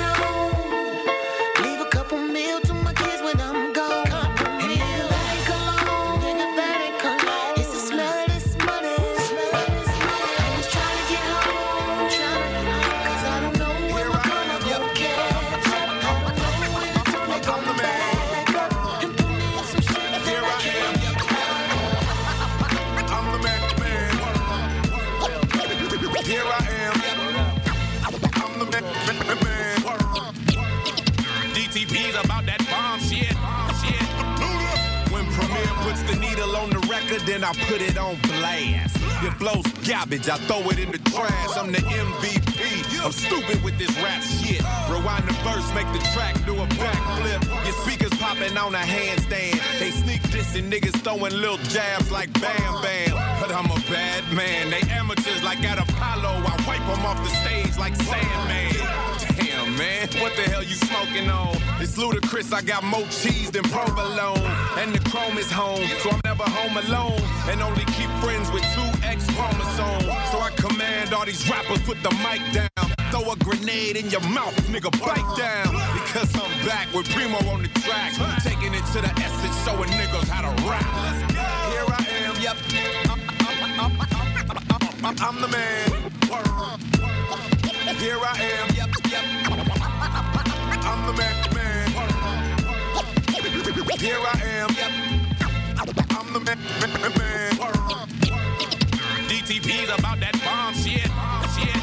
Then I put it on blast. It flows garbage, I throw it in the trash. I'm the MVP. I'm stupid with this rap shit. Rewind the verse, make the track do a backflip. Your speakers popping on a handstand. They sneak dissing niggas throwing little jabs like Bam Bam. But I'm a bad man. They amateurs like at Apollo. I wipe them off the stage like Sandman. Damn, man, what the hell you smoking on? It's ludicrous, I got more cheese than provolone. And the chrome is home, so I'm never home alone. And only keep friends with two X chromosomes. So I command all these rappers, put the mic down. Throw a grenade in your mouth, nigga, bite down. Because I'm back with Primo on the track. Taking it to the essence, showing niggas how to rap. Here I am, yep. I'm, I'm, I'm, the man. Here I am. Yep, yep. I'm the man, man. Here I am. I'm the man, man, man. DTP's about that bomb shit. Shit.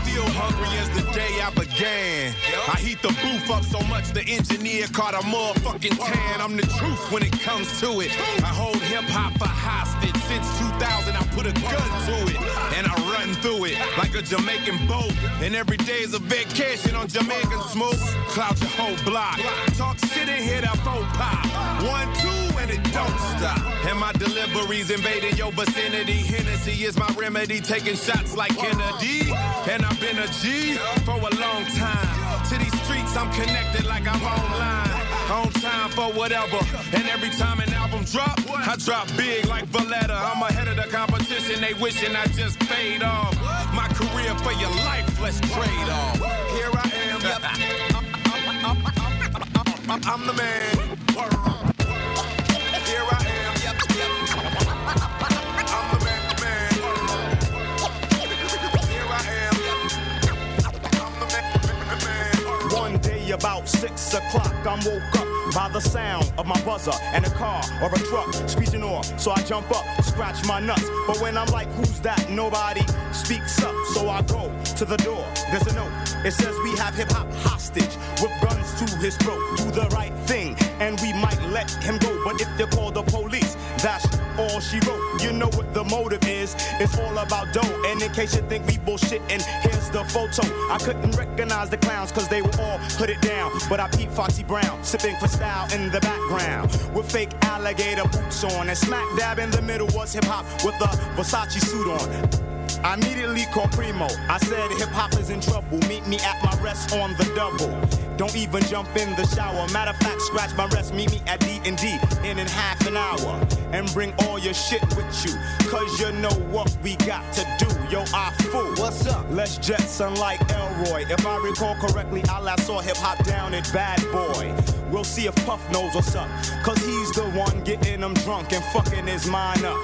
Still hungry as the day I began. I heat the booth up so much the engineer caught a motherfucking tan. I'm the truth when it comes to it. I hold hip hop for hostage. Since 2000, I put a gun to it. And I run through it like a Jamaican boat. And every day is a vacation on Jamaican smoke. Cloud your whole block. Talk shit and hit a faux pop. One, two, and it don't stop. And my deliveries invading your vicinity. Hennessy is my remedy. Taking shots like Kennedy. And I've been a G for a long time. To these streets, I'm connected like I'm online. On time for whatever. And every time an album drop, I drop big like Valletta. I'm ahead of the competition. They wishing I just fade off. My career for your life, let's trade off. Here I am. Yep. I'm, I'm the man. Here I am. About six o'clock, I'm woke up by the sound of my buzzer and a car or a truck speeding off. So I jump up, scratch my nuts. But when I'm like, who's that? Nobody speaks up. So I go to the door. There's a note. It says we have hip hop hostage with guns to his throat. Do the right thing and we might let him go. But if they call the police, that's all she wrote. You know what It's all about dough. And in case you think we bullshitting, here's the photo. I couldn't recognize the clowns cause they were all hooded down. But I peeped Foxy Brown, sipping Cristal in the background. With fake alligator boots on. And smack dab in the middle was hip hop with a Versace suit on. I immediately called Primo. I said hip hop is in trouble. Meet me at my rest on the double. Don't even jump in the shower. Matter of fact, scratch my rest. Meet me at D and D in in half an hour. And bring all your shit with you. Cause you know what we got to do. Yo, I fool. What's up? Let's Jetson like Elroy. If I recall correctly, I last saw hip hop down at Bad Boy. We'll see if Puff knows what's up. Cause he's the one getting them drunk and fucking his mind up.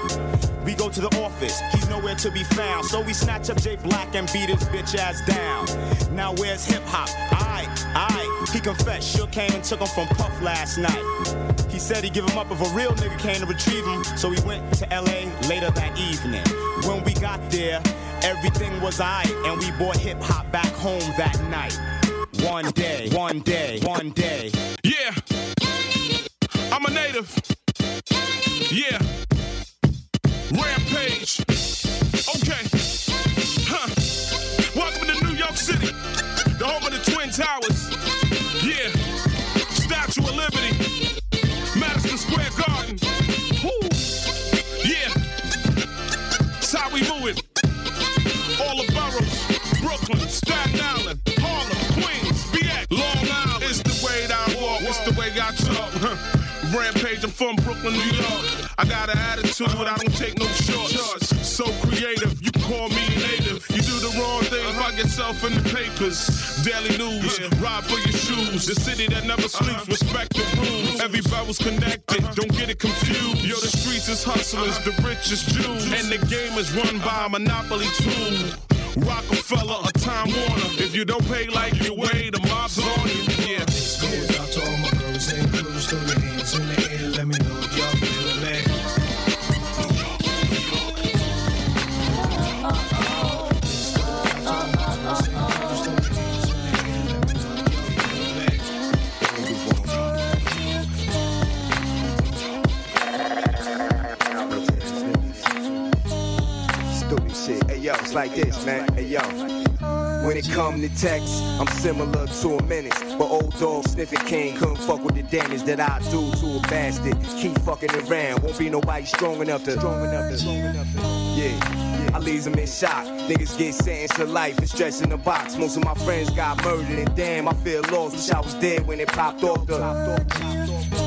We go to the office, he's nowhere to be found. So we snatch up Jay Black and beat his bitch ass down. Now where's hip hop? Aight, aight. He confessed, Suge came and took him from Puff last night. He said he'd give him up if a real nigga came to retrieve him. So we went to LA later that evening. When we got there, everything was aight. And we brought hip hop back home that night. One day, one day, one day. Yeah. I'm a native. Yeah. Rampage. Okay. Huh. Welcome to New York City, the home of the Twin Towers. Yeah. Statue of Liberty. Madison Square Garden. The way I talk. Rampage, I'm from Brooklyn, New York. I got an attitude, I don't take no shorts. So creative, you call me a native. You do the wrong thing, find yourself in the papers. Daily news, ride for your shoes. The city that never uh-huh. sleeps, respect the rules. Every barrel's connected, uh-huh. don't get it confused. Yo, the streets is hustlers, uh-huh. the richest Jews. And the game is run by a monopoly tool. Rockefeller or Time Warner. If you don't pay like you weigh, the mob's on you. Yeah. Throw your hands in the air. Let me know if y'all. Hey yo, it's like this, man. Hey yo. When it come to text, I'm similar to a menace. But old dog sniffing king couldn't fuck with the damage that I do to a bastard. Keep fucking around, won't be nobody strong enough to. Strong enough to. Strong enough to. Yeah. I leave them in shock. Niggas get sentenced to life and stretched in the box. Most of my friends got murdered, and damn, I feel lost. Wish I was dead when it popped off the.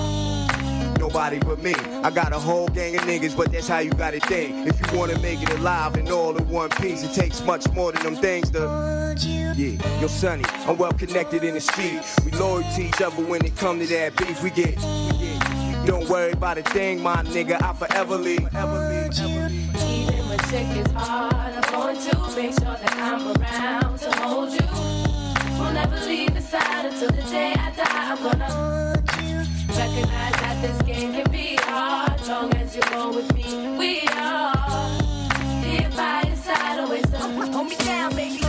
Nobody but me. I got a whole gang of niggas, but that's how you gotta think. If you wanna make it alive and all in one piece, it takes much more than them things to. Yeah, yo, Sonny, I'm well connected in the street. We loyal to each other when it come to that beef. We get, we get. Don't worry about a thing, my nigga. I forever leave. Even with shake is hard. I'm going to make sure that I'm around to hold you. Will never leave your side until the day I die. I'm gonna recognize that this Long as you're go with me, we are here by your side, always. Hold me down, baby.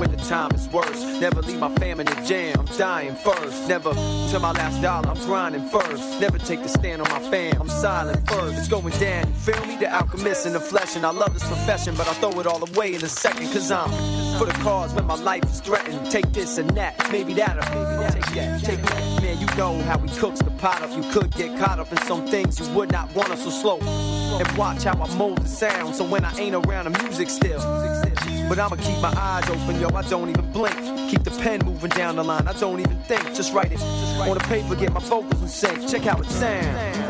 When the time is worse, never leave my fam in the jam. I'm dying first, never till my last dollar. I'm grinding first, never take the stand on my fam. I'm silent first, it's going down. You feel me? The alchemist in the flesh, and I love this profession, but I throw it all away in a second, cause I'm for the cause when my life is threatened. Take this and that, maybe that, or maybe that. Take that, take that. Man, you know how he cooks the pot up. You could get caught up in some things you would not want us so slow. And watch how I mold the sound, so when I ain't around, the music still. But I'ma keep my eyes open, yo, I don't even blink. Keep the pen moving down the line, I don't even think. Just write it Just write on the paper, get my vocals in sync. Check how it sounds.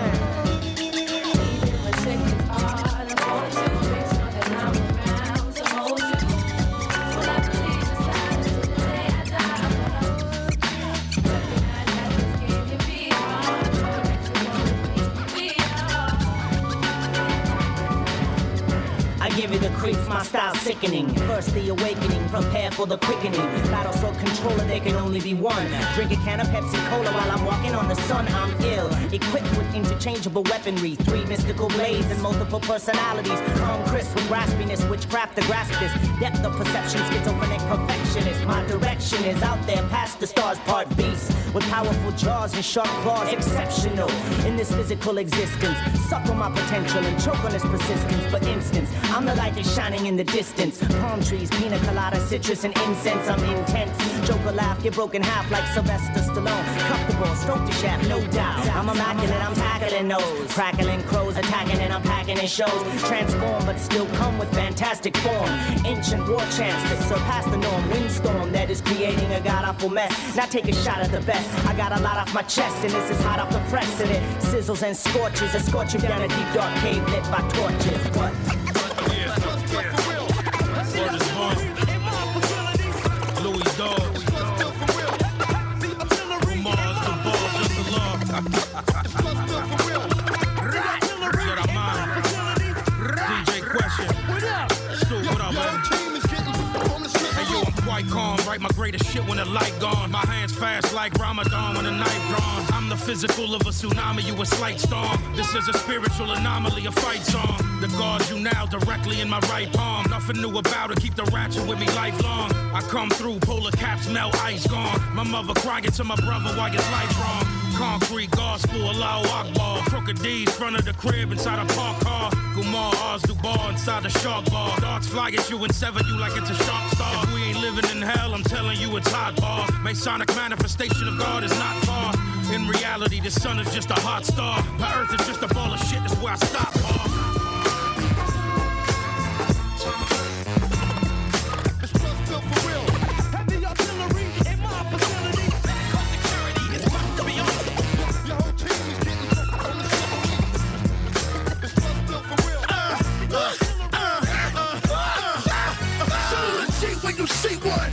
Creeps, my style sickening. First the awakening, prepare for the quickening. Battle for controller, there can only be one. Drink a can of Pepsi Cola while I'm walking on the sun. I'm ill, equipped with interchangeable weaponry, three mystical blades and multiple personalities. I'm crisp with raspiness, witchcraft to grasp this. Depth of perception, schizophrenic perfectionist. My direction is out there past the stars, part beast. With powerful jaws and sharp claws, exceptional in this physical existence. Suck on my potential and choke on its persistence. For instance, I'm the light that's shining in the distance. Palm trees, pina colada, citrus, and incense. I'm intense. Joker laugh, get broken half like Sylvester Stallone. Comfortable, stroke the shaft, no doubt. I'm immaculate, I'm tackling those. Crackling crows, attacking and I'm packing in shows. Transform, but still come with fantastic form. Ancient war chants that surpass the norm. Windstorm that is creating a god awful mess. Now take a shot at the best. I got a lot off my chest, and this is hot off the press. And it sizzles and scorches. It scorch you down a deep dark cave lit by torches. What? Shit when the light gone. My hands fast like Ramadan when the night drawn. I'm the physical of a tsunami, you a slight storm. This is a spiritual anomaly, a fight song. The guard you now directly in my right palm. Nothing new about it, keep the ratchet with me lifelong. I come through, polar caps melt, ice gone. My mother crying to my brother while his life wrong. Concrete gospel, Allahu Akbar. Crooked D's, front of the crib, inside a park car. Gumar, Oz, Dubar, inside the shark bar. Darts fly at you and sever you like it's a shark star. If we ain't living in hell, I'm telling you it's hot bar. Masonic manifestation of God is not far. In reality, the sun is just a hot star. The earth is just a ball of shit, that's where I stop, bar.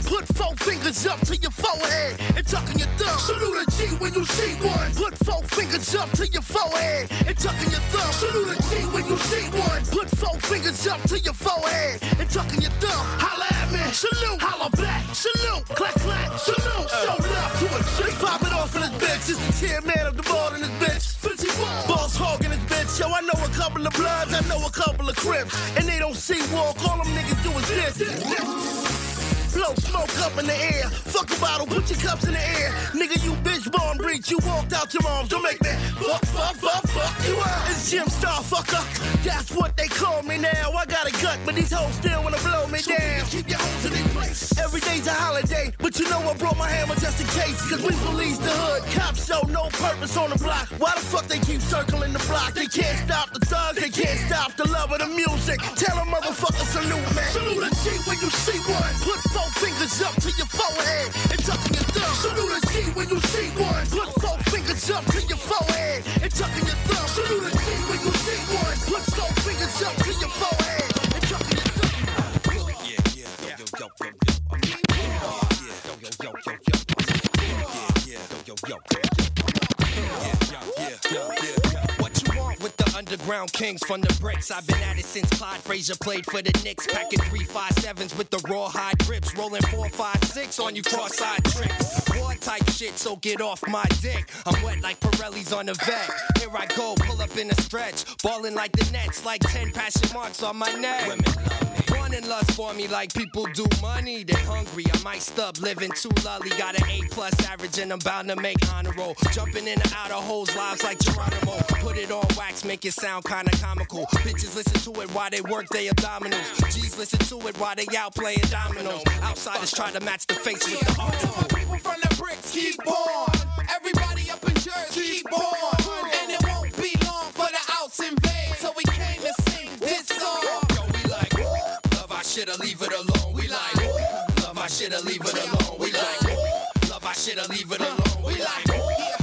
Put four fingers up to your forehead and tuck in your thumb. Salute a G when you see one. Put four fingers up to your forehead and tuck in your thumb. Salute a G when you see one. Put four fingers up to your forehead and tuck in your thumb. Holla at me. Salute. Holla back. Salute. Clack clack. Salute. Uh. Show love to a G. Pop it off in this bitch. It's the tier man of the ball in this bitch. Fizzy Boss hog in this bitch. Yo, I know a couple of bloods. I know a couple of crips. And they don't see walk. All them niggas do is this. Blow smoke up in the air. Fuck a bottle, put your cups in the air. Nigga, you bitch born breach. You walked out your arms. Don't make me fuck, fuck, fuck, fuck you up. It's Jim Star fucker. That's what they call me now. I got a gut, but these hoes still wanna blow me down. Keep your hoes in their place. Every day's a holiday, but you know I brought my hammer just in case. Cause we police the hood. Cops show no purpose on the block. Why the fuck they keep circling the block? They can't stop the thugs, they can't stop the love of the music. Tell them motherfuckers salute, man. Salute a G when you see one. Put four fingers up to your forehead and tuck in your thumb. Salute a G when you see one. Put four fingers up to your forehead and tuck in your thumb. Salute a G when you see one. Put four fingers up to your forehead and tuck in your thumb. What you want with the underground kings from the bricks. I've been at it since Clyde Frazier played for the Knicks. Packing 357s with the rawhide grips. Rolling 456 on you cross-eyed tricks. War type shit, so get off my dick. I'm wet like Pirelli's on a vet. Here I go, pull up in a stretch. Balling like the Nets, like 10 passion marks on my neck. Women love me. Wanting lust for me like people do money. They hungry, I might stop living too lully. Got an A plus average and I'm bound to make honor roll. Jumping in and out of hoes, lives like Geronimo. Put it on wax, make it sound kinda comical. Bitches listen to it while they work their abdominals. G's listen to it while they out playing dominoes. Outsiders try to match the face with the article. People from the bricks keep on. Everybody up in Jersey keep on. And it won't be long for the outs invade. So we came to sing this song. Yo, we like, love our shit or leave it alone. We like, love our shit or leave it alone. We like, love our shit or leave it alone. We like,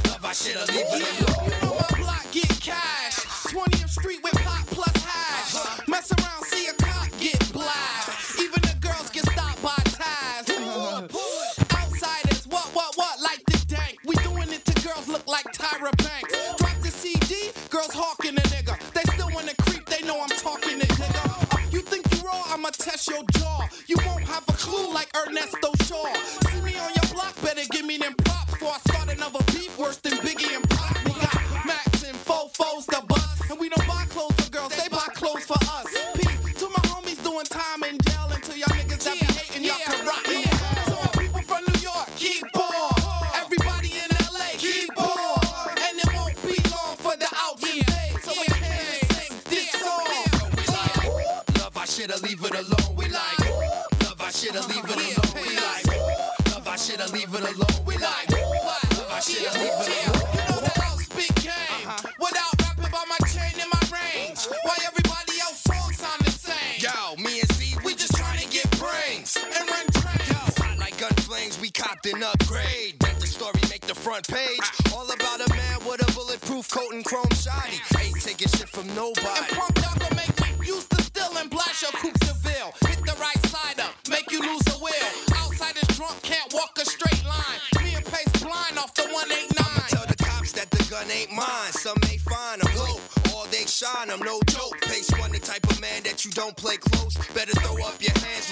love our shit or leave it alone. You know my block get cash. 20th Street with Ernesto Shaw. Front page. All about a man with a bulletproof coat and chrome shiny. Ain't taking shit from nobody. And pump y'all gon' make me used to still and blast your coupe de ville. Hit the right side up, make you lose the will. Outsiders drunk, can't walk a straight line. Me and Pace blind off the 189. Tell the cops that the gun ain't mine. Some may find I'm low. All they shine, I'm no joke. Pace one, the type of man that you don't play close. Better throw up your hands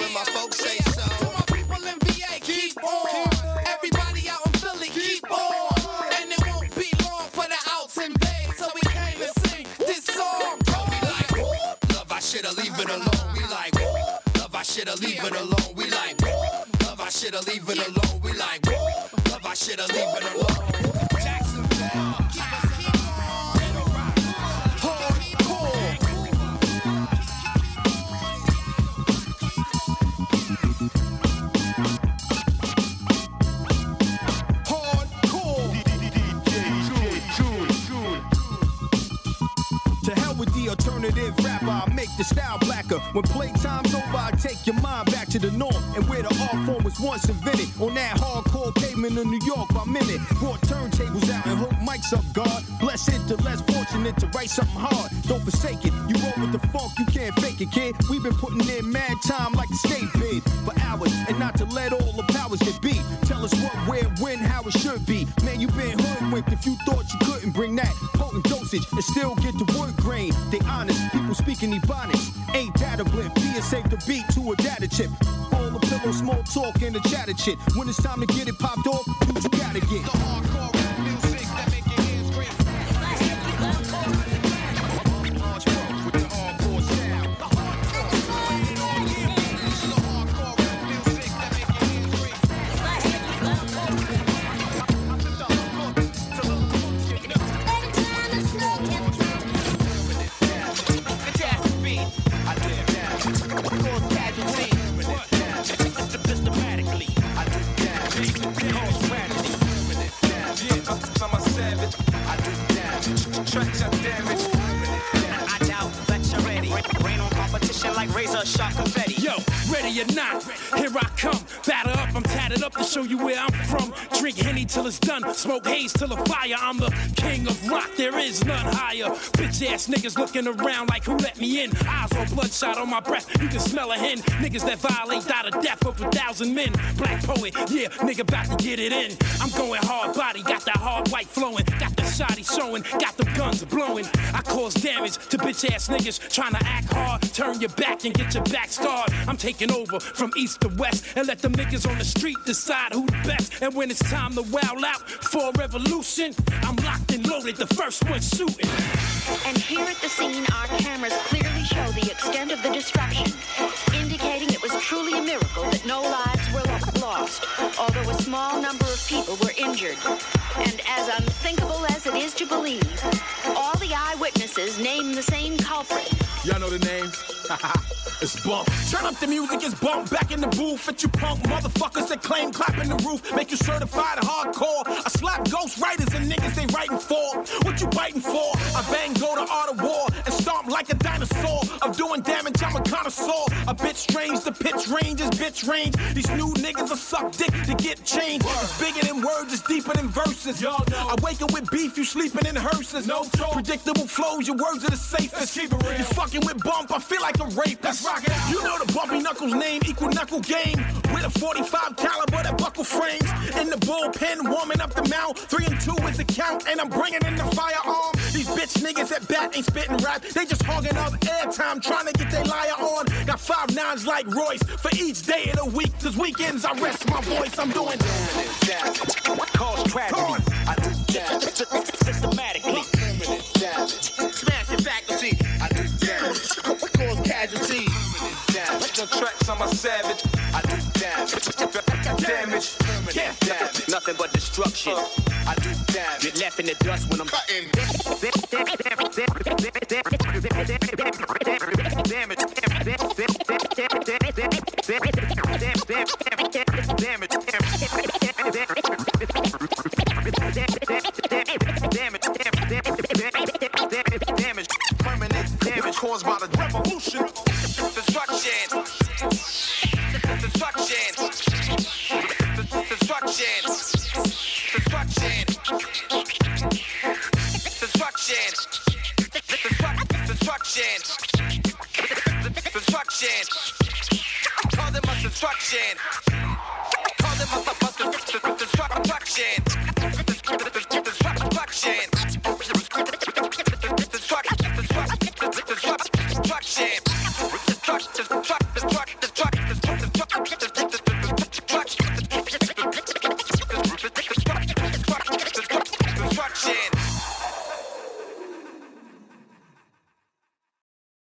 and still get the wood grain. They honest, people speaking ebonics. Ain't that a blip? Being safe to beat to a data chip. All the pillow, small talk, and the chatter chit. When it's time to get smoke haze till the fire. I'm the king of rock, there is none higher. Bitch ass niggas looking around like who let me in. Eyes all bloodshot on my breath, you can smell a hen. Niggas that violate die to death of a thousand men. Black poet, yeah, nigga about to get it in. I'm going hard body, got that hard white flowing, got the shotty showing, got the guns blowing. I cause damage to bitch ass niggas trying to act hard. Turn your back and get your back scarred. I'm taking over from east to west and let the niggas on the street decide who the best. And when it's time to wow out for a revolution, I'm locked and loaded, the first one shooting. And here at the scene, our cameras clearly show the extent of the destruction, indicating it was truly a miracle that no lives were lost, although a small number of people were injured. And as unthinkable as it is to believe, all the eyewitnesses name the same culprit. Y'all know the name? it's Bump. Turn up the music, it's Bump. Back in the booth at you punk motherfuckers that claim clapping the roof. Make you certified hardcore. I slap ghost writers and niggas they writing for. What you biting for? I bang go to art of war and stomp like a dinosaur. I'm doing damage, I'm a connoisseur. A bit strange, the pitch range is bitch range. These new niggas are suck dick to get changed. It's bigger than words, it's deeper than verses. Y'all know. I wake up with beef, you sleeping in hearses. No talk. Predictable flows, your words are the safest. keep it real. You with bump, I feel like a rapist. You know the bumpy knuckles name, equal knuckle game. With a 45 caliber that buckle frames. In the bullpen, warming up the mound. Three and two is the count, and I'm bringing in the firearm. These bitch niggas at bat ain't spitting rap. They just hogging up airtime, trying to get their liar on. Got five nines like Royce for each day of the week. Cause weekends I rest my voice. I'm doing damage. Cause tragedy. I do damage. Tracks, I'm a savage. I do damage. Damage. Yeah, damage. Nothing but destruction. Uh, I do damage. Get left in the dust when I'm cutting. Damage damage damage. Permanent damage caused by the revolution. A